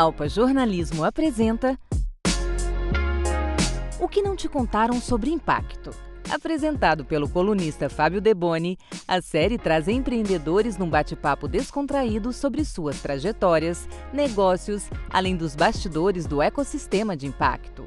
Alpa Jornalismo apresenta O que não te contaram sobre impacto. Apresentado pelo colunista Fábio Deboni, a série traz empreendedores num bate-papo descontraído sobre suas trajetórias, negócios, além dos bastidores do ecossistema de impacto.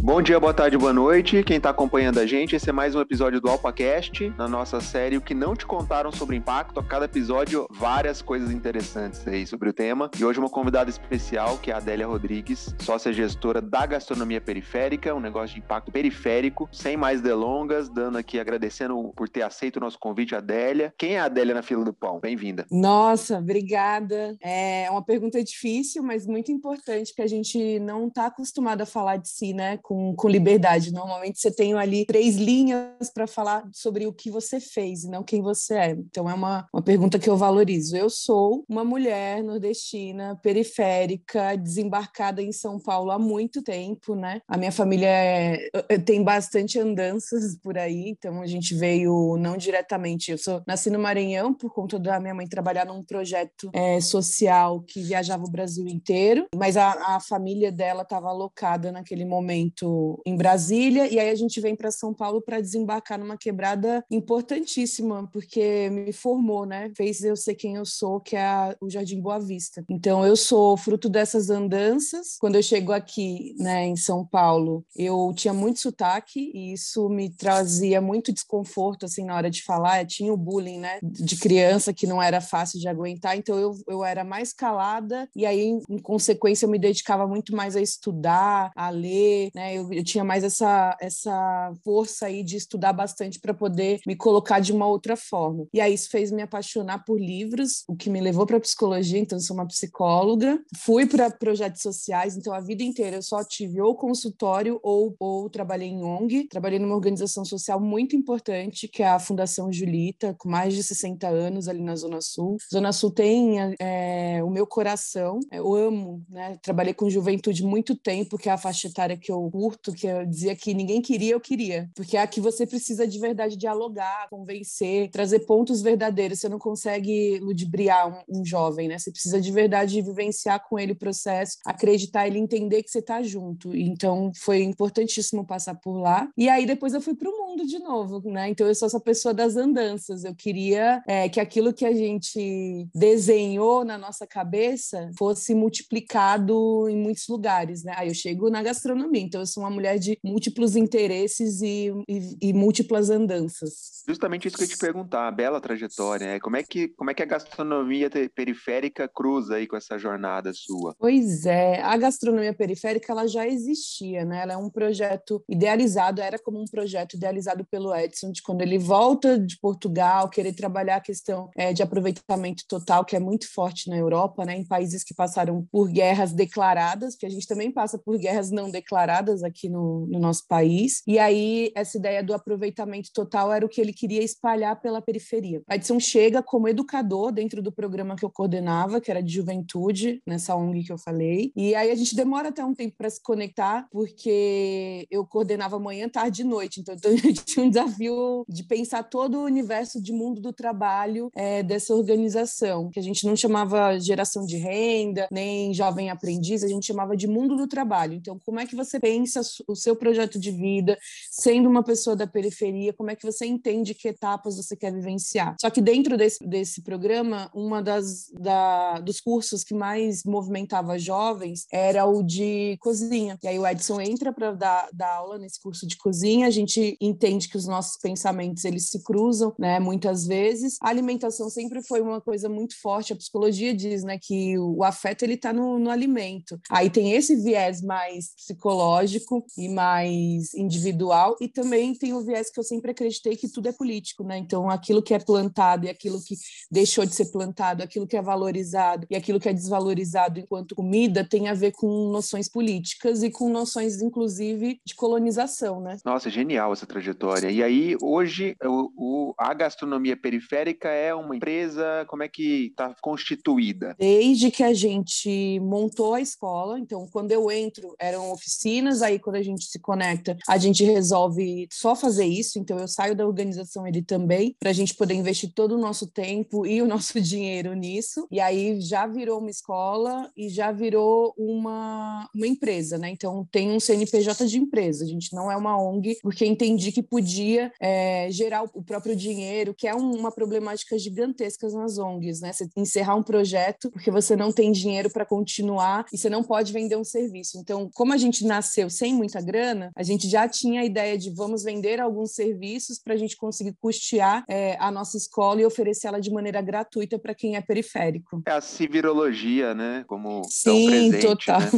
Bom dia, boa tarde, boa noite. Quem está acompanhando a gente, esse é mais um episódio do AlpaCast, na nossa série O que não te contaram sobre impacto. A cada episódio, várias coisas interessantes aí sobre o tema. E hoje uma convidada especial, que é a Adélia Rodrigues, sócia gestora da Gastronomia Periférica, um negócio de impacto periférico. Sem mais delongas, dando aqui, agradecendo por ter aceito o nosso convite, Adélia. Quem é a Adélia na fila do pão? Bem-vinda. Nossa, obrigada. É uma pergunta difícil, mas muito importante, que a gente não está acostumado a falar de si, né? Com com, com liberdade. Normalmente você tem ali três linhas para falar sobre o que você fez e não quem você é. Então é uma, uma pergunta que eu valorizo. Eu sou uma mulher nordestina, periférica, desembarcada em São Paulo há muito tempo, né? A minha família é, tem bastante andanças por aí, então a gente veio não diretamente. Eu sou nasci no Maranhão por conta da minha mãe trabalhar num projeto é, social que viajava o Brasil inteiro, mas a, a família dela estava alocada naquele momento em Brasília, e aí a gente vem para São Paulo para desembarcar numa quebrada importantíssima, porque me formou, né? Fez eu ser quem eu sou, que é o Jardim Boa Vista. Então eu sou fruto dessas andanças. Quando eu chego aqui, né, em São Paulo, eu tinha muito sotaque e isso me trazia muito desconforto assim na hora de falar. Eu tinha o bullying, né, de criança que não era fácil de aguentar, então eu, eu era mais calada e aí em consequência eu me dedicava muito mais a estudar, a ler, né? Eu, eu tinha mais essa, essa força aí de estudar bastante para poder me colocar de uma outra forma. E aí isso fez me apaixonar por livros, o que me levou para psicologia, então sou uma psicóloga. Fui para projetos sociais, então a vida inteira eu só tive ou consultório ou, ou trabalhei em ONG. Trabalhei numa organização social muito importante, que é a Fundação Julita, com mais de 60 anos ali na Zona Sul. Zona Sul tem é, o meu coração, eu amo, né? Trabalhei com juventude muito tempo, que é a faixa etária que eu curto, que eu dizia que ninguém queria, eu queria. Porque é aqui você precisa de verdade dialogar, convencer, trazer pontos verdadeiros. Você não consegue ludibriar um, um jovem, né? Você precisa de verdade vivenciar com ele o processo, acreditar, ele entender que você está junto. Então foi importantíssimo passar por lá. E aí depois eu fui para o mundo de novo, né? Então eu sou essa pessoa das andanças. Eu queria é, que aquilo que a gente desenhou na nossa cabeça fosse multiplicado em muitos lugares, né? Aí eu chego na gastronomia, então eu sou uma mulher de múltiplos interesses e, e, e múltiplas andanças. Justamente isso que eu te perguntar, a bela trajetória, né? como é que como é que a gastronomia periférica cruza aí com essa jornada sua? Pois é, a gastronomia periférica ela já existia, né? Ela é um projeto idealizado, era como um projeto idealizado pelo Edson, de quando ele volta de Portugal, querer trabalhar a questão é, de aproveitamento total, que é muito forte na Europa, né? Em países que passaram por guerras declaradas, que a gente também passa por guerras não declaradas aqui no, no, nosso país. E aí, essa ideia do aproveitamento total era o que ele queria espalhar pela periferia. A Edson chega como educador dentro do programa que eu coordenava, que era de juventude, nessa ONG que eu falei. E aí a gente demora até um tempo para se conectar, porque eu coordenava manhã, tarde e noite. Então, eu tinha um desafio de pensar todo o universo de mundo do trabalho é, dessa organização, que a gente não chamava geração de renda, nem jovem aprendiz, a gente chamava de mundo do trabalho. Então, como é que você pensa pensa o seu projeto de vida, sendo uma pessoa da periferia, como é que você entende que etapas você quer vivenciar. Só que dentro desse, desse programa, uma das da, dos cursos que mais movimentava jovens era o de cozinha. E aí o Edson entra para dar, dar aula nesse curso de cozinha, a gente entende que os nossos pensamentos eles se cruzam, né, muitas vezes. A alimentação sempre foi uma coisa muito forte, a psicologia diz, né, que o, afeto ele está no, no alimento. Aí tem esse viés mais psicológico e mais individual, e também tem o viés que eu sempre acreditei que tudo é político, né? Então, aquilo que é plantado e aquilo que deixou de ser plantado, aquilo que é valorizado e aquilo que é desvalorizado enquanto comida tem a ver com noções políticas e com noções, inclusive, de colonização, né? Nossa, genial essa trajetória. E aí, hoje, o, o a gastronomia periférica é uma empresa, como é que está constituída? Desde que a gente montou a escola, então, quando eu entro, eram oficinas, aí, quando a gente se conecta, a gente resolve só fazer isso. Então, eu saio da organização ele também, para a gente poder investir todo o nosso tempo e o nosso dinheiro nisso. E aí já virou uma escola e já virou uma, uma empresa, né? Então, tem um CNPJ de empresa. A gente não é uma ONG, porque entendi que podia é, gerar o próprio dinheiro, que é um, uma problemática gigantesca nas ONGs, né? Você encerrar um projeto porque você não tem dinheiro para continuar e você não pode vender um serviço. Então, como a gente nasceu sem muita grana, a gente já tinha a ideia de vamos vender alguns serviços para a gente conseguir custear é, a nossa escola e oferecer ela de maneira gratuita para quem é periférico. É a civirologia, né? Como Sim, presente, total. Né?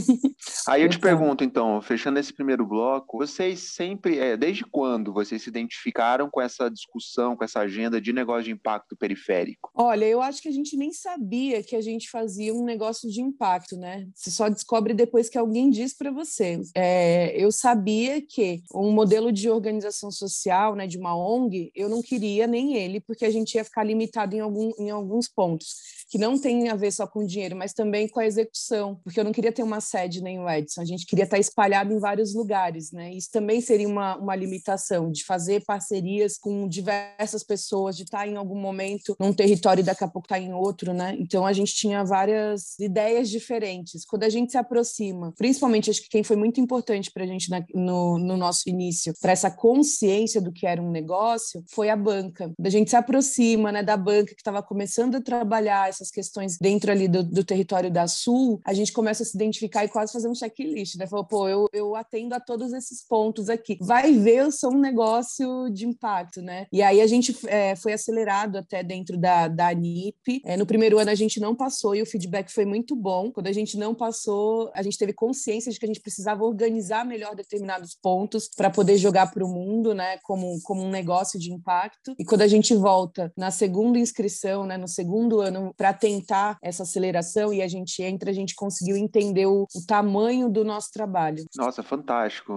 Aí eu te pergunto, então, fechando esse primeiro bloco, vocês sempre, é, desde quando vocês se identificaram com essa discussão, com essa agenda de negócio de impacto periférico? Olha, eu acho que a gente nem sabia que a gente fazia um negócio de impacto, né? Você só descobre depois que alguém diz para você. É, eu sabia que um modelo de organização social, né, de uma ONG, eu não queria nem ele, porque a gente ia ficar limitado em, algum, em alguns pontos que não tem a ver só com dinheiro, mas também com a execução, porque eu não queria ter uma sede nem o Edson, a gente queria estar espalhado em vários lugares, né? Isso também seria uma, uma limitação de fazer parcerias com diversas pessoas, de estar em algum momento num território e daqui a pouco estar em outro, né? Então a gente tinha várias ideias diferentes. Quando a gente se aproxima, principalmente acho que quem foi muito importante para a gente na, no, no nosso início, para essa consciência do que era um negócio, foi a banca. A gente se aproxima, né, da banca que estava começando a trabalhar essas questões dentro ali do, do, território da Sul, a gente começa a se identificar e quase fazer um checklist, né? Falou, pô, eu, eu atendo a todos esses pontos aqui. Vai ver, eu sou um negócio de impacto, né? E aí a gente é, foi acelerado até dentro da, da ANIP. É, no primeiro ano a gente não passou e o feedback foi muito bom. Quando a gente não passou, a gente teve consciência de que a gente precisava organizar melhor determinados pontos para poder jogar para o mundo, né? Como, como um negócio de impacto. E quando a gente volta na segunda inscrição, né? No segundo ano, para tentar essa aceleração e a gente entra, a gente conseguiu entender o, o tamanho do nosso trabalho. Nossa, fantástico,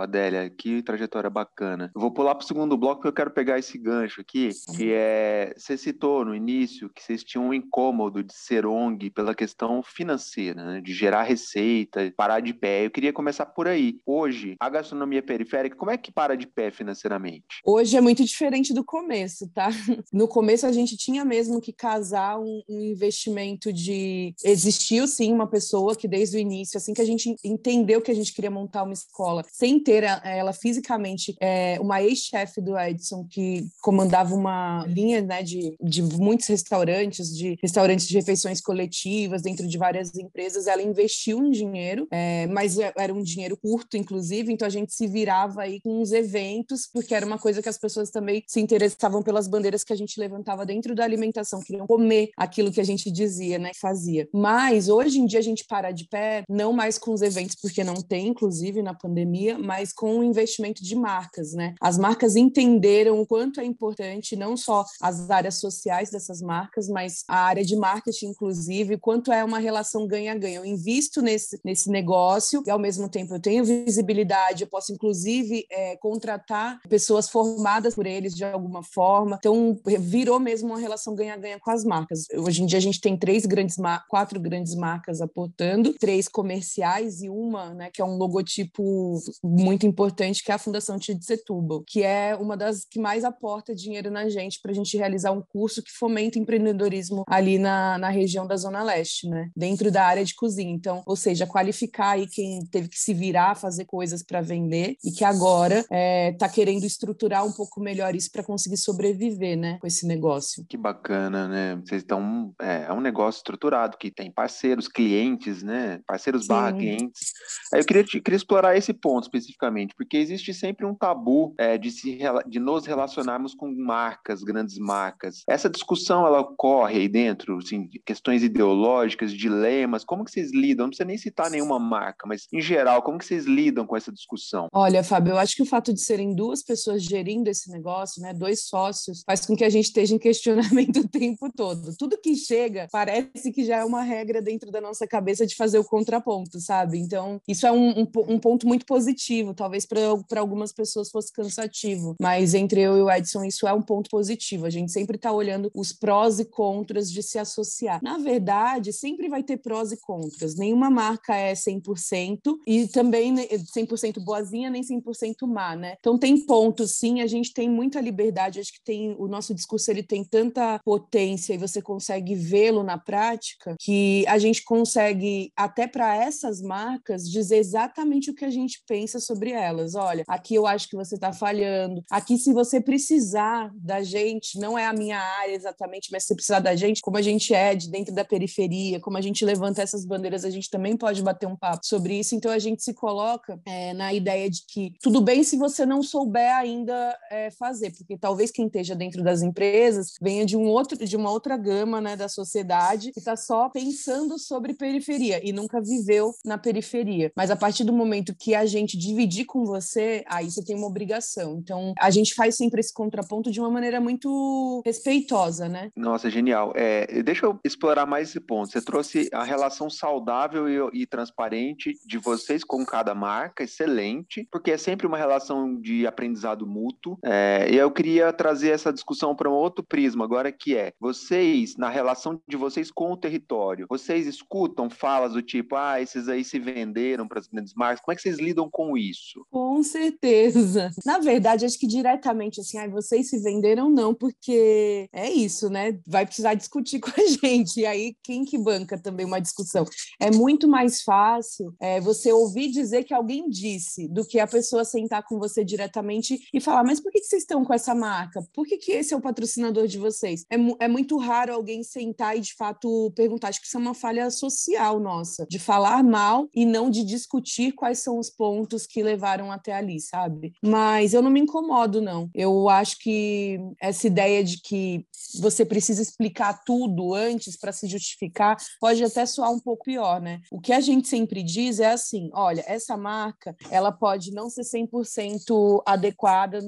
Adélia, que trajetória bacana. Eu vou pular para o segundo bloco porque eu quero pegar esse gancho aqui, que é, você citou no início que vocês tinham um incômodo de ser ONG pela questão financeira, né? de gerar receita, parar de pé. Eu queria começar por aí. Hoje, a gastronomia periférica, como é que para de pé financeiramente? Hoje é muito diferente do começo, tá? No começo a gente tinha mesmo que casar um, um investimento de. Existiu sim uma pessoa que desde o início, assim que a gente entendeu que a gente queria montar uma escola, sem ter ela fisicamente, é, uma ex-chefe do Edson que comandava uma linha né, de, de muitos restaurantes, de restaurantes de refeições coletivas dentro de várias empresas, ela investiu um dinheiro, é, mas era um dinheiro curto, inclusive, então a gente se virava aí com os eventos, porque era uma coisa que as pessoas também se interessavam pelas bandeiras que a gente levantava dentro da alimentação, queriam comer aquilo que a gente dizia, né, fazia. Mas hoje em dia a gente para de pé, não mais com os eventos, porque não tem, inclusive, na pandemia, mas com o investimento de marcas, né? As marcas entenderam o quanto é importante, não só as áreas sociais dessas marcas, mas a área de marketing, inclusive, quanto é uma relação ganha-ganha. Eu invisto nesse, nesse negócio e, ao mesmo tempo, eu tenho visibilidade, eu posso, inclusive, é, contratar pessoas formadas por eles de alguma forma. Então, virou mesmo uma relação ganha-ganha com as marcas. Hoje em dia a gente tem três grandes quatro grandes marcas aportando, três comerciais e uma, né, que é um logotipo muito importante, que é a Fundação Tid Setúbal, que é uma das que mais aporta dinheiro na gente para a gente realizar um curso que fomenta empreendedorismo ali na, na região da Zona Leste, né, dentro da área de cozinha. Então, ou seja, qualificar aí quem teve que se virar, fazer coisas para vender e que agora está é, tá querendo estruturar um pouco melhor isso para conseguir sobreviver, né, com esse negócio. Que bacana, né? Vocês estão é, é, um negócio estruturado que tem parceiros, clientes, né? Parceiros Sim. barra clientes. Aí eu queria, queria explorar esse ponto especificamente, porque existe sempre um tabu é, de, se, de nos relacionarmos com marcas, grandes marcas. Essa discussão, ela ocorre aí dentro, assim, questões ideológicas, dilemas, como que vocês lidam? Não precisa nem citar nenhuma marca, mas em geral, como que vocês lidam com essa discussão? Olha, Fábio, eu acho que o fato de serem duas pessoas gerindo esse negócio, né, dois sócios, faz com que a gente esteja em questionamento o tempo todo. Tudo que chega, parece que já é uma regra dentro da nossa cabeça de fazer o contraponto, sabe? Então, isso é um, um, um ponto muito positivo. Talvez para algumas pessoas fosse cansativo, mas entre eu e o Edson, isso é um ponto positivo. A gente sempre está olhando os prós e contras de se associar. Na verdade, sempre vai ter prós e contras. Nenhuma marca é 100% e também 100% boazinha, nem 100% má, né? Então tem pontos, sim, a gente tem muita liberdade, acho que tem o nosso discurso ele tem tanta potência e você consegue vê-lo na prática que a gente consegue até para essas marcas dizer exatamente o que a gente pensa sobre elas. Olha, aqui eu acho que você está falhando. Aqui se você precisar da gente, não é a minha área exatamente, mas se precisar da gente, como a gente é de dentro da periferia, como a gente levanta essas bandeiras, a gente também pode bater um papo sobre isso. Então a gente se coloca é, na ideia de que tudo bem se você não souber ainda é, fazer, porque talvez quem esteja dentro das empresas venha de um outro, de uma outra gama, né, da sociedade e está só pensando sobre periferia e nunca viveu na periferia. Mas a partir do momento que a gente dividir com você, aí você tem uma obrigação. Então a gente faz sempre esse contraponto de uma maneira muito respeitosa, né? Nossa, genial. É, deixa eu explorar mais esse ponto. Você trouxe a relação saudável e, e transparente de vocês com cada marca, excelente, porque é sempre uma relação de aprendizado mútuo. É, e eu queria trazer essa discussão para um outro prisma agora, que é vocês, na relação de vocês com o território, vocês escutam falas do tipo, ah, esses aí se venderam para as grandes marcas, como é que vocês lidam com isso? Com certeza. Na verdade, acho que diretamente assim, ah, vocês se venderam não, porque é isso, né? Vai precisar discutir com a gente, e aí quem que banca também uma discussão? É muito mais fácil é, você ouvir dizer que alguém disse do que a pessoa sentar com você diretamente e falar, mas por que, que vocês estão com essa marca? Por que, que esse é o patrocinador de vocês? É, é muito raro alguém sentar e, de fato, perguntar. Acho que isso é uma falha social nossa, de falar mal e não de discutir quais são os pontos que levaram até ali, sabe? Mas eu não me incomodo, não. Eu acho que essa ideia de que você precisa explicar tudo antes para se justificar pode até soar um pouco pior, né? O que a gente sempre diz é assim: olha, essa marca ela pode não ser 100% adequada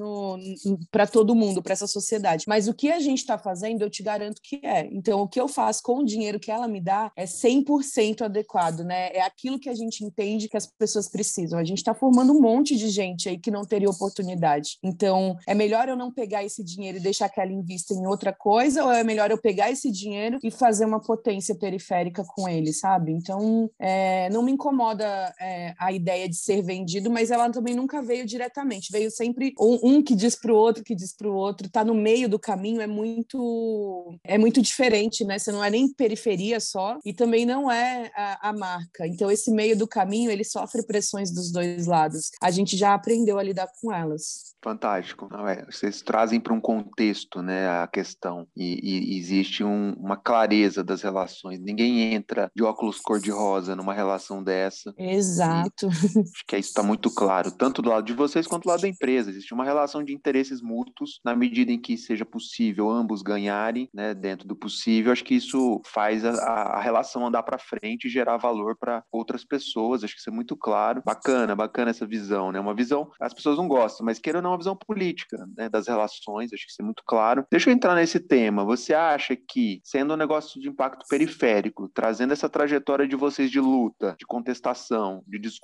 para todo mundo, para essa sociedade, mas o que a gente está fazendo, eu te garanto que é. Então, o que eu faço com o dinheiro que ela me dá é 100% adequado, né? É aquilo que a gente entende que as pessoas precisam. A gente está formando um monte de gente aí que não teria oportunidade. Então, é melhor eu não pegar esse dinheiro e deixar que ela invista em outra coisa, ou é melhor eu pegar esse dinheiro e fazer uma potência periférica com ele, sabe? Então, é, não me incomoda é, a ideia de ser vendido, mas ela também nunca veio diretamente. Veio sempre um, um que diz para o outro, que diz para o outro. Tá no meio do caminho é muito é muito diferente, né? Você não é nem periferia só e também não é a, a marca. Então, esse meio do caminho ele sofre pressões dos dois lados. A gente já aprendeu a lidar com elas. Fantástico. Não, é, vocês trazem para um contexto né, a questão e, e existe um, uma clareza das relações. Ninguém entra de óculos cor-de-rosa numa relação dessa. Exato. E acho que isso está muito claro, tanto do lado de vocês quanto do lado da empresa. Existe uma relação de interesses mútuos na medida em que seja possível ambos ganharem né, dentro do possível. Acho que isso faz a, a relação andar para frente e gerar valor para outras pessoas. Acho que isso é muito claro. Bacana, bacana essa visão. Né? Uma visão, as pessoas não gostam, mas queiram não uma visão política né, das relações, acho que isso é muito claro. Deixa eu entrar nesse tema. Você acha que, sendo um negócio de impacto periférico, trazendo essa trajetória de vocês de luta, de contestação, de discussão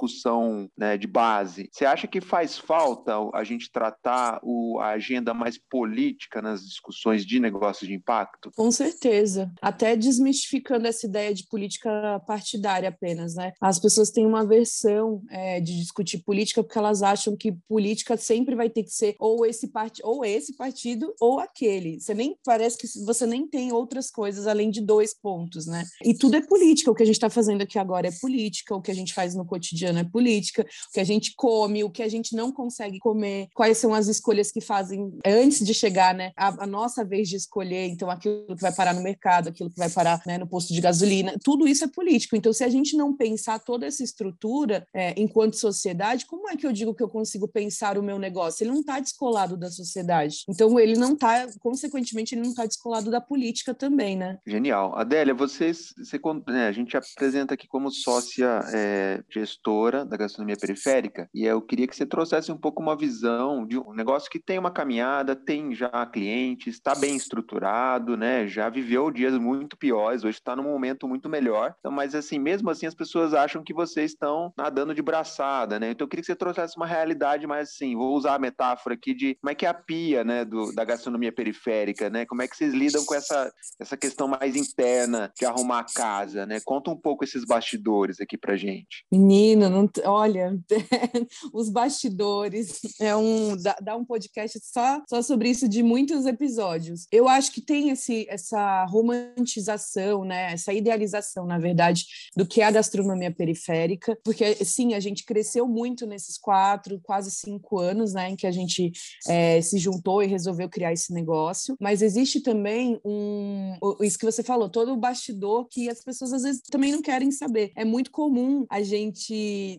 né, de base, você acha que faz falta a gente tratar o, a agenda mais política nas discussões de negócios de impacto? Com certeza. Até desmistificando essa ideia de política partidária apenas, né? As pessoas têm uma versão é, de discutir política porque elas acham que política sempre vai ter que ser ou esse partido, ou esse partido ou aquele. Você nem parece que você nem tem outras coisas além de dois pontos, né? E tudo é política. O que a gente está fazendo aqui agora é política. O que a gente faz no cotidiano é política. O que a gente come, o que a gente não consegue comer, quais são as escolhas que fazem antes de chegar, né? A, a nossa vez de escolher. Então, aquilo que vai parar no mercado, aquilo que vai parar né, no posto de gasolina, tudo isso é político. Então, se a gente não pensar toda essa estrutura é, enquanto sociedade, como é que eu digo que eu consigo pensar o meu negócio? ele não está descolado da sociedade. Então, ele não está, consequentemente, ele não está descolado da política também, né? Genial. Adélia, vocês, você, né, a gente apresenta aqui como sócia é, gestora da gastronomia periférica, e eu queria que você trouxesse um pouco uma visão de um negócio que tem uma caminhada, tem já clientes, está bem estruturado, né? Já viveu dias muito piores, hoje está num momento muito melhor. Então, mas assim, mesmo assim, as pessoas acham que vocês estão nadando de braçada, né? Então, eu queria que você trouxesse uma realidade mais assim, vou usar a metáfora aqui de como é que é a pia, né, do, da gastronomia periférica, né? Como é que vocês lidam com essa, essa questão mais interna de arrumar a casa, né? Conta um pouco esses bastidores aqui pra gente. Menino, Não, olha, os bastidores é um dá, dá, um podcast só só sobre isso de muitos episódios. Eu acho que tem esse essa romantização, né? Essa idealização, na verdade, do que é a gastronomia periférica, porque sim, a gente cresceu muito nesses quatro, quase cinco anos, né, em que a gente é, se juntou e resolveu criar esse negócio. Mas existe também um isso que você falou, todo o bastidor que as pessoas às vezes também não querem saber. É muito comum a gente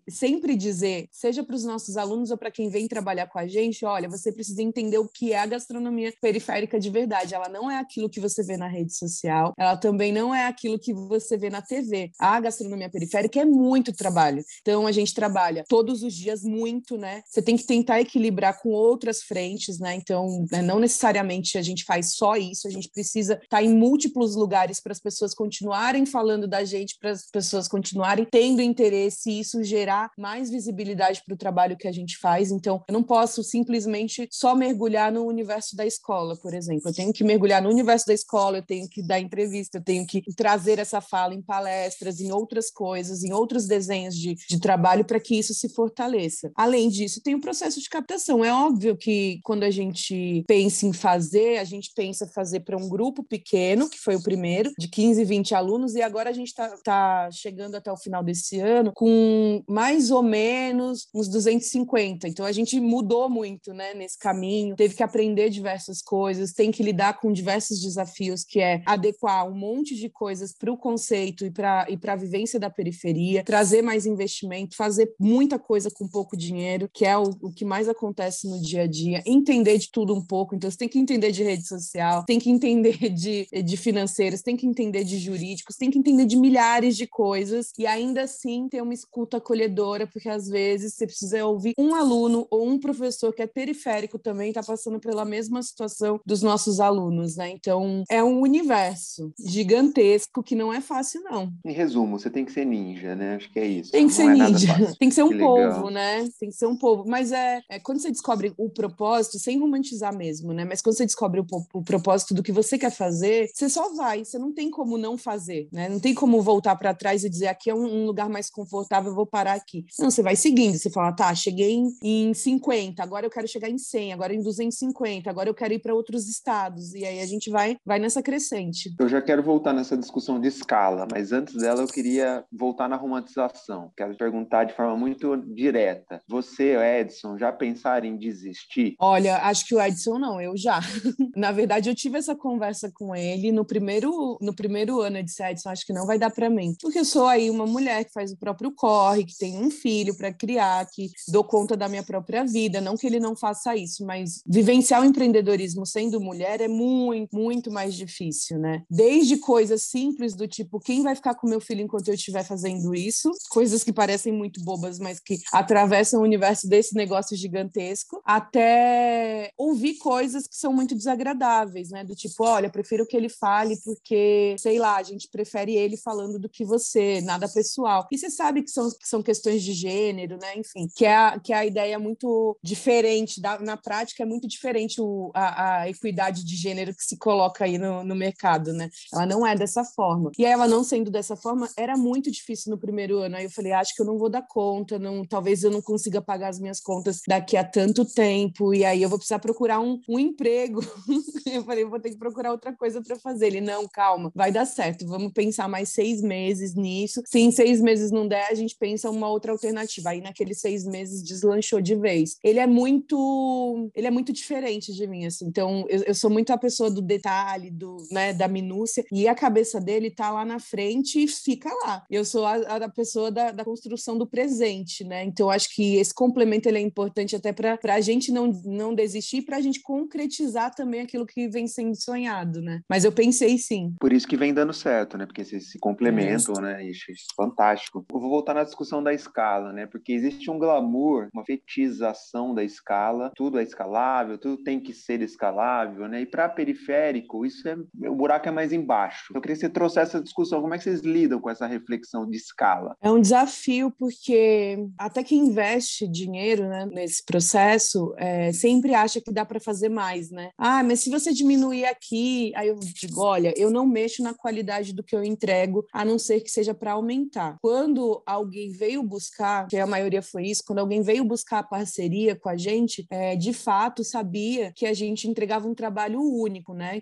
sempre dizer, seja para os nossos alunos ou para quem vem trabalhar com a gente, olha, você precisa entender o que é a gastronomia periférica de verdade. Ela não é aquilo que você vê na rede social, ela também não é aquilo que você vê na TV. A gastronomia periférica é muito trabalho. Então a gente trabalha todos os dias muito, né? Você tem que tentar equilibrar com outras frentes, né? Então, né, não necessariamente a gente faz só isso, a gente precisa estar tá em múltiplos lugares para as pessoas continuarem falando da gente, para as pessoas continuarem tendo interesse e isso gerar mais visibilidade para o trabalho que a gente faz. Então, eu não posso simplesmente só mergulhar no universo da escola, por exemplo. Eu tenho que mergulhar no universo da escola, eu tenho que dar entrevista, eu tenho que trazer essa fala em palestras, em outras coisas, em outros desenhos de, de trabalho para que isso se fortaleça. Além disso, tem o processo de captação. É óbvio que quando a gente pensa em fazer, a gente pensa fazer para um grupo pequeno, que foi o primeiro, de 15, 20 alunos, e agora a gente está tá chegando até o final desse ano com mais ou menos uns 250. Então a gente mudou muito né, nesse caminho, teve que aprender diversas coisas, tem que lidar com diversos desafios, que é adequar um monte de coisas para o conceito e para e a vivência da periferia, trazer mais investimento, fazer muita coisa com pouco dinheiro, que é o, o que mais acontece no dia a dia, entender de tudo um pouco. Então você tem que entender de rede social, tem que entender de, de financeiros, tem que entender de jurídicos, tem que entender de milhares de coisas e ainda assim ter uma escuta acolhedora, porque às vezes você precisa ouvir um aluno ou um professor que é periférico também está passando pela mesma situação dos nossos alunos, né? Então é um universo gigantesco que não é fácil, não. Em resumo, você tem que ser ninja, né? Acho que é isso. Tem que ser é ninja, tem que ser um que povo, legal. né? Tem que ser um povo. Mas é, é, quando você descobre o propósito, sem romantizar mesmo, né? Mas quando você descobre o, o propósito do que você quer fazer, você só vai, você não tem como não fazer, né? Não tem como voltar para trás e dizer aqui é um, um, lugar mais confortável, eu vou parar aqui. Não, você vai seguindo, você fala, tá, cheguei em, em 50, agora eu quero chegar em 100, agora em 250, agora eu quero ir para outros estados, e aí a gente vai, vai nessa crescente. Eu já quero voltar nessa discussão de escala, mas antes dela eu queria voltar na romantização. Quero perguntar de forma muito direta. Você, Edson, já pensaram em desistir? Olha, acho que o Edson não, eu já. na verdade, eu tive essa conversa com ele no primeiro, no primeiro ano de Edson, acho que não vai dar para mim. Porque eu sou aí uma mulher que faz o próprio corre, que tem um filho para criar, que dou conta da minha própria vida. Não que ele não faça isso, mas vivenciar o empreendedorismo sendo mulher é muito, muito mais difícil, né? Desde coisas simples do tipo, quem vai ficar com meu filho enquanto eu estiver fazendo isso? Coisas que parecem muito bobas, mas que atravessam o universo desse negócio gigantesco, até ouvir coisas que são muito desagradáveis, né? Do tipo, olha, prefiro que ele fale porque, sei lá, a gente prefere ele falando do que você, nada pessoal. E você sabe que são, que são questões de gênero, né? Enfim, que é a, que é a ideia muito diferente, da, na prática é muito diferente o, a, a equidade de gênero que se coloca aí no, no mercado, né? Ela não é dessa forma. E ela não sendo dessa forma, era muito difícil no primeiro ano. Aí eu falei, acho que eu não vou dar conta, não, talvez eu não consiga pagar as minhas contas daqui a tanto tempo, e aí eu vou precisar procurar um, um emprego. eu falei, vou ter que procurar outra coisa para fazer. Ele, não, calma, vai dar certo, vamos pensar mais seis meses nisso. Se em seis meses não der, a gente pensa uma outra alternativa. Aí naqueles seis meses deslanchou de vez. Ele é muito, ele é muito diferente de mim, assim. Então, eu, eu sou muito a pessoa do detalhe, do, né, da minúcia, e a cabeça dele tá lá na frente e fica lá. Eu sou a, a pessoa da, da, construção do presente, né? Então, acho que esse complemento ele é importante até para a gente não, não desistir, para a gente concretizar também aquilo que vem sendo sonhado, né? Mas eu pensei sim. Por isso que vem dando certo, né? Porque vocês se complementam, é. né? Isso, isso, fantástico. Eu vou voltar na discussão da escala, né? Porque existe um glamour, uma fetização da escala, tudo é escalável, tudo tem que ser escalável, né? E para periférico, isso é o buraco é mais embaixo. Eu queria que você trouxesse essa discussão, como é que vocês lidam com essa reflexão de escala? É um desafio porque até quem investe dinheiro né, nesse processo é, sempre acha que dá para fazer mais, né? Ah, mas se você diminuir aqui, aí eu digo, olha, eu não mexo na qualidade do que eu entrego, a não ser que seja para aumentar. Quando alguém veio buscar, que a maioria foi isso, quando alguém veio buscar a parceria com a gente, é, de fato sabia que a gente entregava um trabalho único, né?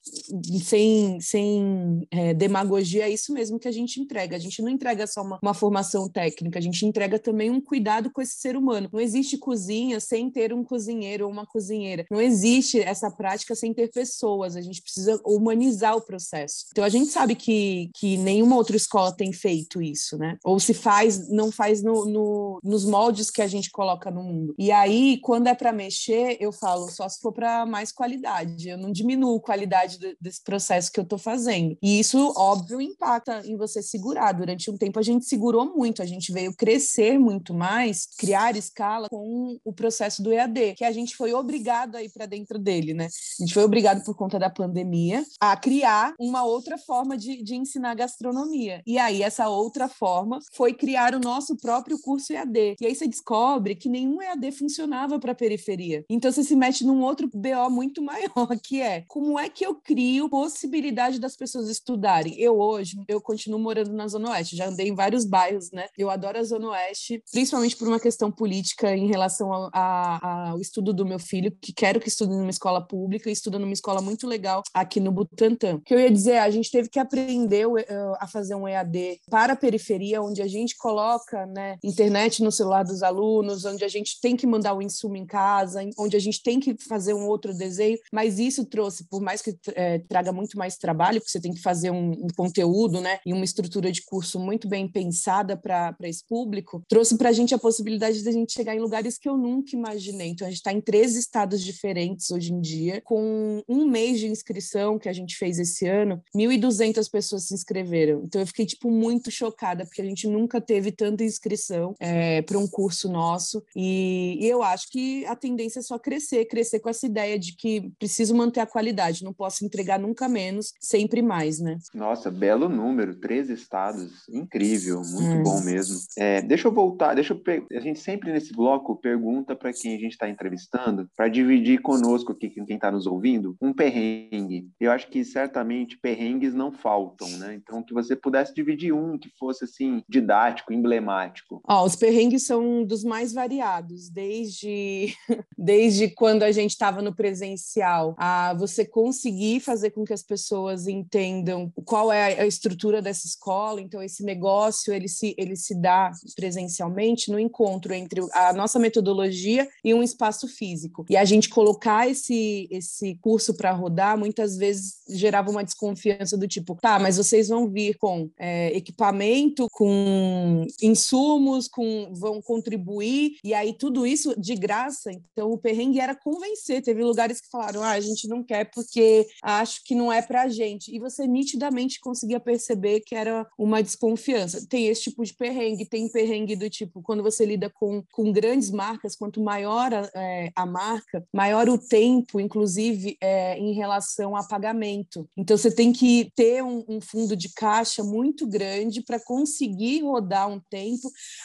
Sem, sem é, demagogia, é isso mesmo que a gente entrega. A gente não entrega só uma, uma formação técnica, a gente entrega também um cuidado com esse ser humano. Não existe cozinha sem ter um cozinheiro ou uma cozinheira. Não existe essa prática sem ter pessoas. A gente precisa humanizar o processo. Então a gente sabe que, que nenhuma outra escola tem feito isso, né? Ou se faz, não faz no, no nos moldes que a gente coloca no mundo. E aí, quando é para mexer, eu falo só se for para mais qualidade. Eu não diminuo a qualidade desse processo que eu estou fazendo. E isso, óbvio, impacta em você segurar. Durante um tempo a gente segurou muito, a gente veio crescer muito mais, criar escala com o processo do EAD, que a gente foi obrigado a ir para dentro dele, né? A gente foi obrigado por conta da pandemia a criar uma outra forma de, de ensinar gastronomia. E aí essa outra forma foi criar o nosso próprio curso EAD. E aí você descobre que nenhum EAD funcionava para a periferia. Então você se mete num outro BO muito maior, que é como é que eu crio possibilidade das pessoas estudarem? Eu hoje, eu continuo morando na Zona Oeste, já andei em vários bairros, né? Eu adoro a Zona Oeste, principalmente por uma questão política em relação ao, estudo do meu filho, que quero que estude numa escola pública e estuda numa escola muito legal aqui no Butantã. O que eu ia dizer, a gente teve que aprender a fazer um EAD para a periferia, onde a gente coloca né, internet no celular dos alunos, onde a gente tem que mandar o insumo em casa, onde a gente tem que fazer um outro desenho, mas isso trouxe, por mais que é, traga muito mais trabalho, porque você tem que fazer um, um conteúdo né, e uma estrutura de curso muito bem pensada para esse público, trouxe para a gente a possibilidade de a gente chegar em lugares que eu nunca imaginei. Então, a gente está em três estados diferentes hoje em dia, com um mês de inscrição que a gente fez esse ano, 1.200 pessoas se inscreveram. Então, eu fiquei, tipo, muito chocada, porque a gente nunca teve tanta inscrição é, para um curso nosso. E, e, eu acho que a tendência é só crescer, crescer com essa ideia de que preciso manter a qualidade, não posso entregar nunca menos, sempre mais, né? Nossa, belo número, três estados, incrível, muito hum. bom mesmo. É, deixa eu voltar, deixa eu a gente sempre nesse bloco pergunta para quem a gente está entrevistando, para dividir conosco aqui, quem está nos ouvindo, um perrengue. Eu acho que certamente perrengues não faltam, né? Então, que você pudesse dividir um que fosse assim didático, emblemático. Ó, os perrengues são dos mais variados, desde desde quando a gente estava no presencial, a você conseguir fazer com que as pessoas entendam qual é a estrutura dessa escola. Então, esse negócio ele se ele se dá presencialmente no encontro entre a nossa metodologia e um espaço físico. E a gente colocar esse esse curso para rodar muitas vezes gerava uma desconfiança do tipo, tá, mas vocês vão vir com é, equipamento, com insumos, com vão contribuir e aí tudo isso de graça. Então o perrengue era convencer. Teve lugares que falaram, ah, a gente não quer porque acho que não é para a gente. E você nitidamente conseguia perceber que era uma desconfiança. Tem esse tipo de perrengue, tem perrengue do tipo quando você lida com, com grandes marcas, quanto maior a, é, a marca, maior o tempo, inclusive é, em relação a pagamento. Então você tem que ter um, um fundo de caixa muito grande para conseguir rodar um tempo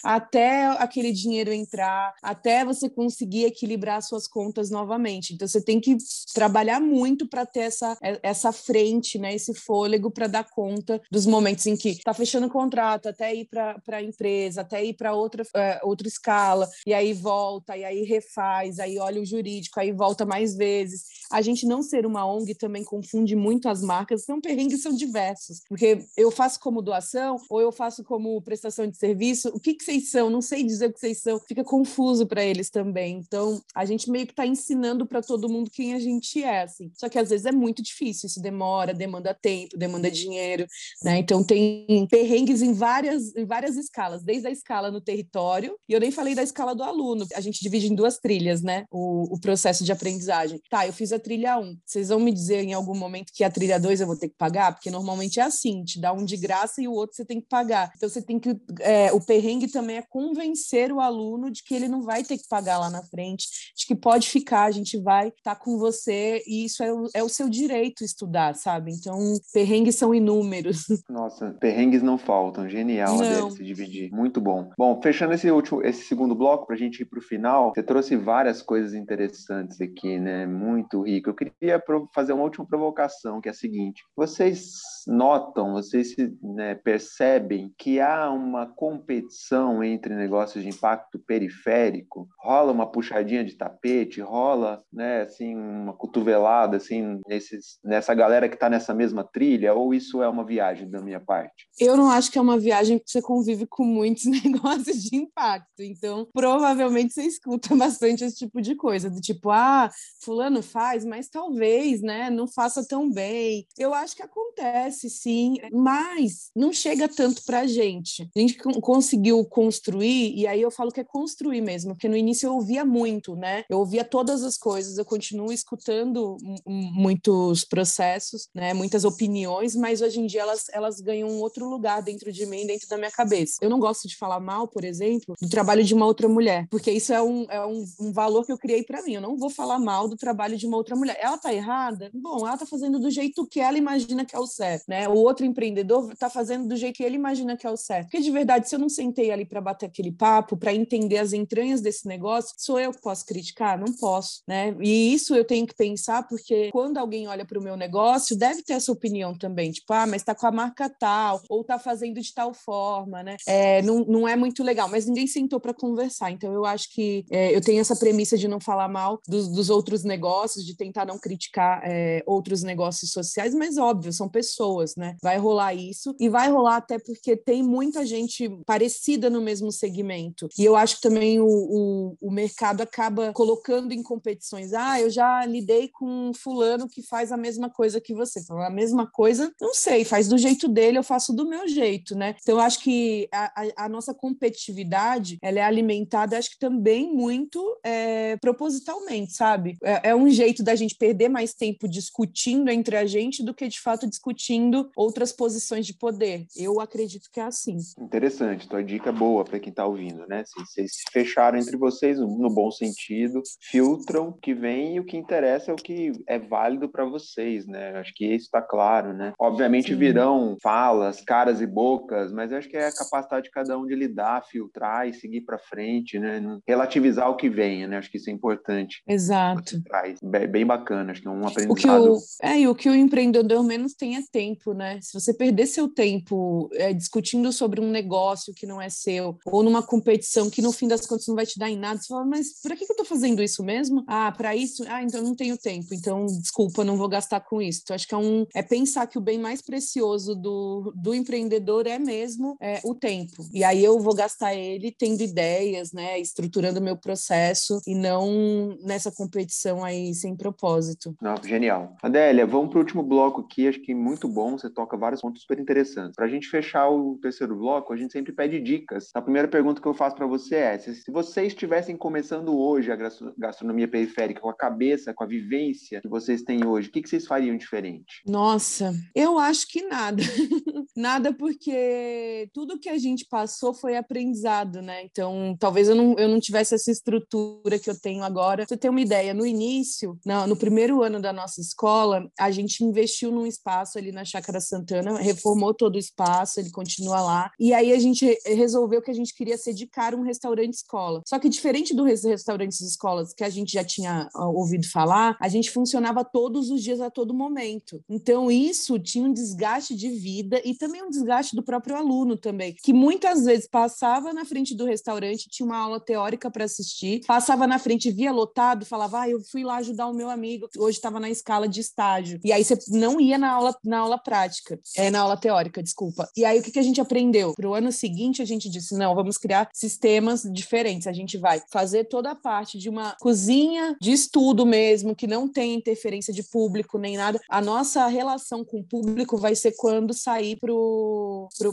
até aquele dinheiro entrar, até você conseguir equilibrar suas contas novamente. Então você tem que trabalhar muito para ter essa, essa frente, né, esse fôlego para dar conta dos momentos em que está fechando contrato, até ir para a empresa, até ir para outra, é, outra escala, e aí volta, e aí refaz, aí olha o jurídico, aí volta mais vezes. A gente não ser uma ONG também confunde muito as marcas, então perrengues são diversos, porque eu faço como doação ou eu faço como prestação de serviço, o que, que vocês são? Não sei dizer o que vocês são, fica confuso para eles também. Então, a gente meio que está ensinando para todo mundo quem a gente é, assim. Só que às vezes é muito difícil, isso demora, demanda tempo, demanda dinheiro, né? Então, tem perrengues em várias, em várias escalas, desde a escala no território, e eu nem falei da escala do aluno. A gente divide em duas trilhas, né? O, o processo de aprendizagem. Tá, eu fiz a trilha 1. Vocês vão me dizer em algum momento que a trilha 2 eu vou ter que pagar? Porque normalmente é assim, te dá um de graça e o outro você tem que pagar. Então, você tem que. É, o perrengue também é convencer o aluno de que ele não vai ter que pagar lá na frente, de que pode ficar, a gente vai estar tá com você e isso é o, é o seu direito estudar, sabe? Então, perrengues são inúmeros. Nossa, perrengues não faltam. Genial não. se dividir. Muito bom. Bom, fechando esse último, esse segundo bloco, para a gente ir para o final, você trouxe várias coisas interessantes aqui, né? Muito rico. Eu queria fazer uma última provocação, que é a seguinte: vocês notam, vocês né, percebem que há uma competição entre negócios de impacto periférico? Rola uma puxadinha de tapete? Rola, né, assim, uma cotovelada, assim, nesses, nessa galera que está nessa mesma trilha? Ou isso é uma viagem da minha parte? Eu não acho que é uma viagem que você convive com muitos negócios de impacto. Então, provavelmente você escuta bastante esse tipo de coisa, do tipo, ah, fulano faz, mas talvez, né, não faça tão bem. Eu acho que acontece, sim, mas não chega tanto para a gente. A gente conseguiu construir, e aí eu falo que é construir mesmo, porque no início eu ouvia muito, né? Eu ouvia todas as coisas, eu continuo escutando muitos processos, né? Muitas opiniões, mas hoje em dia elas, elas ganham um outro lugar dentro de mim, dentro da minha cabeça. Eu não gosto de falar mal, por exemplo, do trabalho de uma outra mulher, porque isso é um, é um, um valor que eu criei para mim. Eu não vou falar mal do trabalho de uma outra mulher. Ela tá errada? Bom, ela tá fazendo do jeito que ela imagina que é o certo, né? O outro empreendedor tá fazendo do jeito que ele imagina que é o certo. Porque de verdade, se eu não sentei ali para bater aquele papo, para entender as entranhas desse negócio, sou eu que posso criticar? Não posso, né? E isso eu tenho que pensar porque quando alguém olha para o meu negócio, deve ter essa opinião também, tipo, ah, mas tá com a marca tal, ou tá fazendo de tal forma, né? É, não, não é muito legal, mas ninguém sentou para conversar. Então eu acho que é, eu tenho essa premissa de não falar mal dos, dos outros negócios, de tentar não criticar é, outros negócios sociais, mas óbvio, são pessoas, né? Vai rolar isso e vai rolar até porque tem muita gente parecida no mesmo segmento. E eu acho que também o, o, o mercado acaba colocando em competições. Ah, eu já lidei com um fulano que faz a mesma coisa que você. Então, a mesma coisa, não sei, faz do jeito dele, eu faço do meu jeito, né? Então, eu acho que a, a, a nossa competitividade, ela é alimentada, acho que também muito é, propositalmente, sabe? É, é um jeito da gente perder mais tempo discutindo entre a gente do que, de fato, discutindo outras posições de poder. Eu acredito que é assim. Interessante, tua dica é boa para quem está ouvindo, né? Se vocês se fecharam entre vocês no bom sentido, filtram o que vem e o que interessa é o que é válido para vocês, né? Acho que isso está claro, né? Obviamente Sim. virão falas, caras e bocas, mas acho que é a capacidade de cada um de lidar, filtrar e seguir para frente, né? Relativizar o que vem, né? Acho que isso é importante. Exato. Traz. Bem bacana, acho que é um aprendizado. O que o, é, e o que o empreendedor menos tem é tempo, né? Se você perder seu tempo é, discutindo sobre um negócio que não é seu, ou numa competição que no fim das contas não vai te dar em nada, você fala, mas para que, que eu estou fazendo isso mesmo? Ah, para isso? Ah, então não tenho tempo, então desculpa, não vou gastar com isso. Então, acho que é, um, é pensar que o bem mais precioso do, do empreendedor é mesmo é, o tempo. E aí eu vou gastar ele tendo ideias, né, estruturando o meu processo e não nessa competição aí sem propósito. Não, genial. Adélia, vamos para o último bloco aqui, acho que muito bom, você toca vários pontos super interessantes. Para a gente fechar o terceiro bloco, a gente sempre pede dicas. A primeira pergunta que eu faço para você é: se, vocês estivessem começando hoje a gastronomia periférica com a cabeça, com a vivência que vocês têm hoje, o que, que vocês fariam diferente? Nossa, eu acho que nada. nada porque tudo que a gente passou foi aprendizado, né? Então, talvez eu não, eu não tivesse essa estrutura que eu tenho agora. Você ter uma ideia, no início, no, no primeiro ano da nossa escola, a gente investiu num espaço ali na Chácara Santana, reformou todo o espaço, ele continua lá. E aí a gente resolveu que a gente queria ser de cara um restaurante escola. Só que diferente do restaurantes escolas que a gente já tinha ouvido falar, a gente funcionava todos os dias a todo momento. Então isso tinha um desgaste de vida e também um desgaste do próprio aluno também, que muitas vezes passava na frente do restaurante, tinha uma aula teórica para assistir, passava na frente, via lotado, falava: "Ah, eu fui lá ajudar o meu amigo, hoje estava na escala de estágio". E aí você não ia na aula na aula prática, é na aula teórica, desculpa. E aí o que que a gente aprendeu? Pro ano seguinte a gente disse: "Não, vamos criar sistemas diferentes. A gente vai fazer toda a parte de uma cozinha de estudo mesmo, que não tem interferência de público nem nada. A nossa relação com o público vai ser quando sair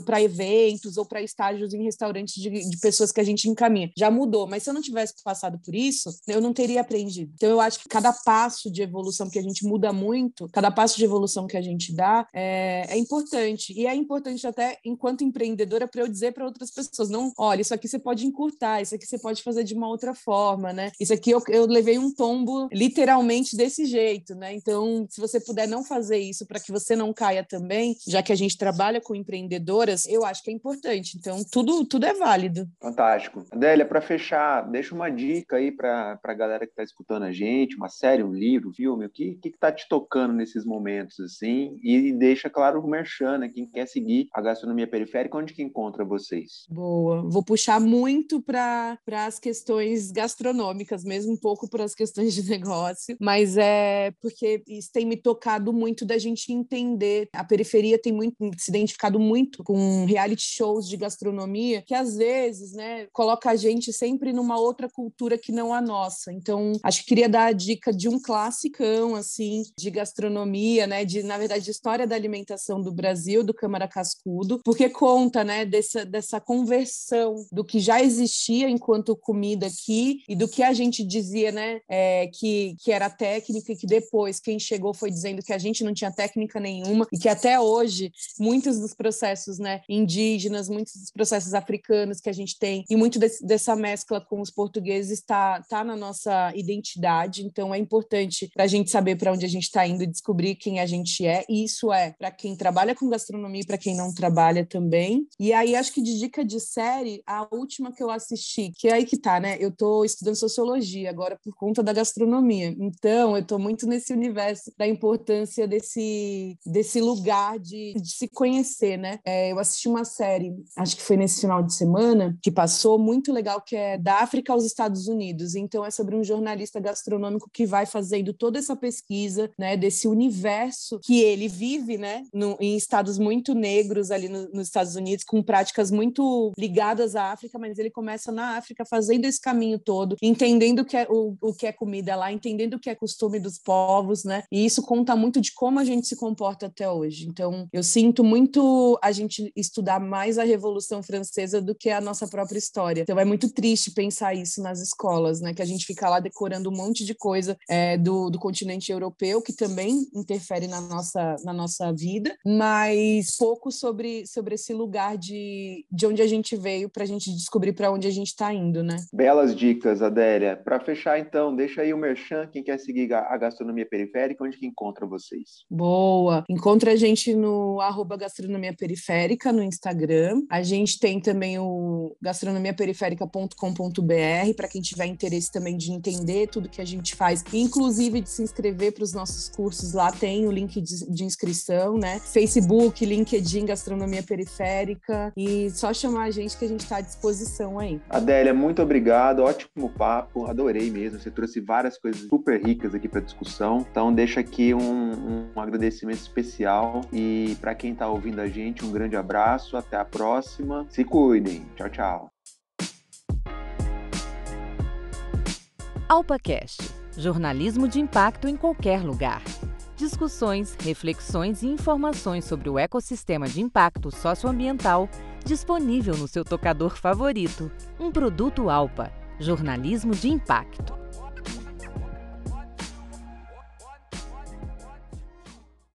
para eventos ou para estágios em restaurantes de, de pessoas que a gente encaminha. Já mudou, mas se eu não tivesse passado por isso, eu não teria aprendido. Então eu acho que cada passo de evolução que a gente muda muito, cada passo de evolução que a gente dá é, é importante. E é importante até enquanto empreendedora para eu dizer para outras pessoas, não, olha, isso aqui você pode encurtar, isso aqui você pode fazer de uma outra forma, né? Isso aqui eu, eu levei um tombo literalmente desse jeito, né? Então, se você puder não fazer isso para que você não caia também, já que a gente trabalha com empreendedoras, eu acho que é importante. Então, tudo, tudo é válido. Fantástico. Adélia, para fechar, deixa uma dica aí para a galera que está escutando a gente, uma série, um livro, filme, o que que está te tocando nesses momentos, assim? E deixa, claro, o merchan, né? Quem quer seguir a gastronomia periférica, onde que encontra você? Vocês? Boa. Vou puxar muito para as questões gastronômicas, mesmo um pouco para as questões de negócio, mas é porque isso tem me tocado muito da gente entender. A periferia tem muito se identificado muito com reality shows de gastronomia, que às vezes, né, coloca a gente sempre numa outra cultura que não a nossa. Então, acho que queria dar a dica de um classicão assim de gastronomia, né, de na verdade de história da alimentação do Brasil, do Câmara Cascudo, porque conta, né, dessa dessa conversão do que já existia enquanto comida aqui e do que a gente dizia, né, é, que que era técnica e que depois quem chegou foi dizendo que a gente não tinha técnica nenhuma e que até hoje muitos dos processos, né, indígenas, muitos dos processos africanos que a gente tem e muito desse, dessa mescla com os portugueses está tá na nossa identidade. Então é importante para a gente saber para onde a gente está indo e descobrir quem a gente é. E isso é para quem trabalha com gastronomia e para quem não trabalha também. E aí acho que de dica de série, a última que eu assisti, que é aí que tá, né? Eu estou estudando sociologia agora por conta da gastronomia. Então eu estou muito nesse universo da importância desse desse lugar de, de se conhecer, né? É, eu assisti uma série, acho que foi nesse final de semana, que passou muito legal, que é da África aos Estados Unidos. Então é sobre um jornalista gastronômico que vai fazendo toda essa pesquisa, né, desse universo que ele vive, né, no, em estados muito negros ali no, nos Estados Unidos, com práticas muito ligadas à África, mas ele começa na África fazendo esse caminho todo, entendendo o que é, o, o que é comida lá, entendendo o que é costume dos povos, né, e isso conta muito de como a gente se comporta até hoje. Então, eu sinto muito a gente estudar mais a Revolução Francesa do que a nossa própria história. Então, é muito triste pensar isso nas escolas, né, que a gente fica lá decorando um monte de coisa é, do, do continente europeu, que também interfere na nossa, na nossa vida, mas pouco sobre, sobre esse lugar de, de onde a gente veio para a gente descobrir para onde a gente está indo, né? Belas dicas, Adélia. Para fechar, então, deixa aí o Merchan, quem quer seguir a gastronomia periférica, onde que encontra vocês? Boa! Encontra a gente no arroba gastronomia periférica no Instagram. A gente tem também o gastronomiaperiférica.com.br para quem tiver interesse também de entender tudo que a gente faz, inclusive de se inscrever para os nossos cursos lá, tem o link de, de, inscrição, né? Facebook, LinkedIn, Gastronomia Periférica e só chamar a gente que a gente está à disposição aí. Adélia, muito obrigado, ótimo papo, adorei mesmo. Você trouxe várias coisas super ricas aqui para discussão. Então deixa aqui um, um agradecimento especial e para quem está ouvindo a gente, um grande abraço, até a próxima. Se cuidem. Tchau, tchau. AlpaCast jornalismo de impacto em qualquer lugar. Discussões, reflexões e informações sobre o ecossistema de impacto socioambiental disponível no seu tocador favorito. Um produto Alpa, jornalismo de impacto.